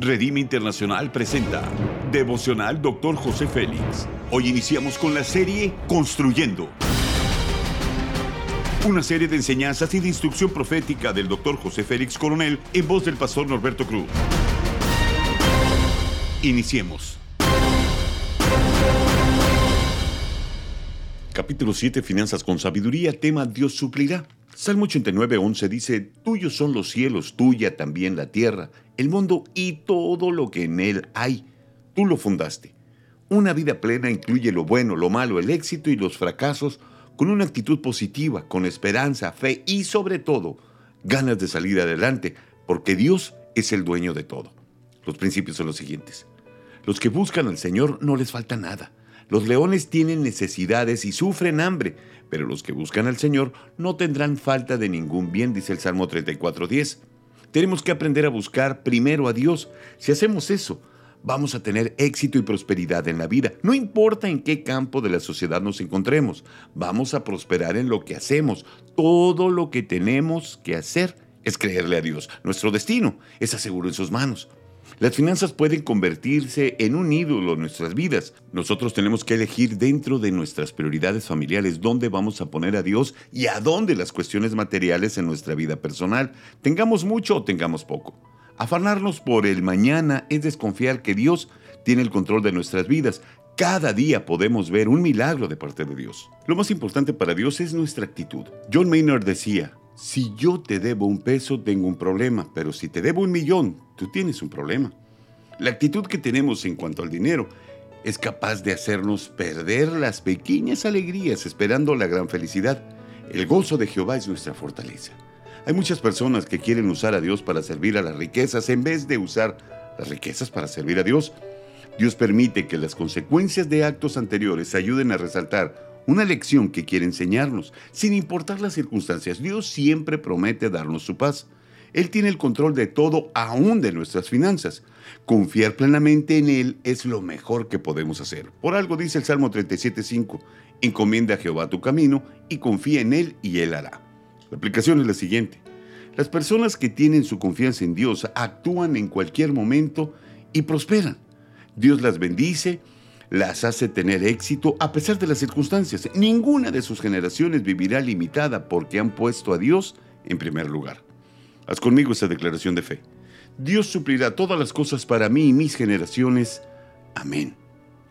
Redime Internacional presenta Devocional Dr. José Félix. Hoy iniciamos con la serie Construyendo. Una serie de enseñanzas y de instrucción profética del Dr. José Félix Coronel en voz del pastor Norberto Cruz. Iniciemos. Capítulo 7, Finanzas con Sabiduría, tema Dios suplirá. Salmo 89, 11 dice, Tuyos son los cielos, tuya también la tierra, el mundo y todo lo que en él hay. Tú lo fundaste. Una vida plena incluye lo bueno, lo malo, el éxito y los fracasos, con una actitud positiva, con esperanza, fe y sobre todo, ganas de salir adelante, porque Dios es el dueño de todo. Los principios son los siguientes. Los que buscan al Señor no les falta nada. Los leones tienen necesidades y sufren hambre, pero los que buscan al Señor no tendrán falta de ningún bien, dice el Salmo 34.10. Tenemos que aprender a buscar primero a Dios. Si hacemos eso, vamos a tener éxito y prosperidad en la vida. No importa en qué campo de la sociedad nos encontremos, vamos a prosperar en lo que hacemos. Todo lo que tenemos que hacer es creerle a Dios. Nuestro destino está seguro en sus manos. Las finanzas pueden convertirse en un ídolo en nuestras vidas. Nosotros tenemos que elegir dentro de nuestras prioridades familiares dónde vamos a poner a Dios y a dónde las cuestiones materiales en nuestra vida personal, tengamos mucho o tengamos poco. Afanarnos por el mañana es desconfiar que Dios tiene el control de nuestras vidas. Cada día podemos ver un milagro de parte de Dios. Lo más importante para Dios es nuestra actitud. John Maynard decía, si yo te debo un peso, tengo un problema, pero si te debo un millón, tú tienes un problema. La actitud que tenemos en cuanto al dinero es capaz de hacernos perder las pequeñas alegrías esperando la gran felicidad. El gozo de Jehová es nuestra fortaleza. Hay muchas personas que quieren usar a Dios para servir a las riquezas en vez de usar las riquezas para servir a Dios. Dios permite que las consecuencias de actos anteriores ayuden a resaltar una lección que quiere enseñarnos, sin importar las circunstancias. Dios siempre promete darnos su paz. Él tiene el control de todo, aún de nuestras finanzas. Confiar plenamente en Él es lo mejor que podemos hacer. Por algo dice el Salmo 37.5, encomienda a Jehová tu camino y confía en Él y Él hará. La aplicación es la siguiente. Las personas que tienen su confianza en Dios actúan en cualquier momento y prosperan. Dios las bendice las hace tener éxito a pesar de las circunstancias. Ninguna de sus generaciones vivirá limitada porque han puesto a Dios en primer lugar. Haz conmigo esta declaración de fe. Dios suplirá todas las cosas para mí y mis generaciones. Amén.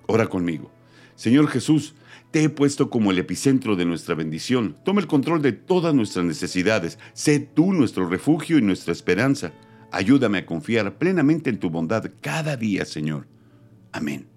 Ora conmigo. Señor Jesús, te he puesto como el epicentro de nuestra bendición. Toma el control de todas nuestras necesidades. Sé tú nuestro refugio y nuestra esperanza. Ayúdame a confiar plenamente en tu bondad cada día, Señor. Amén.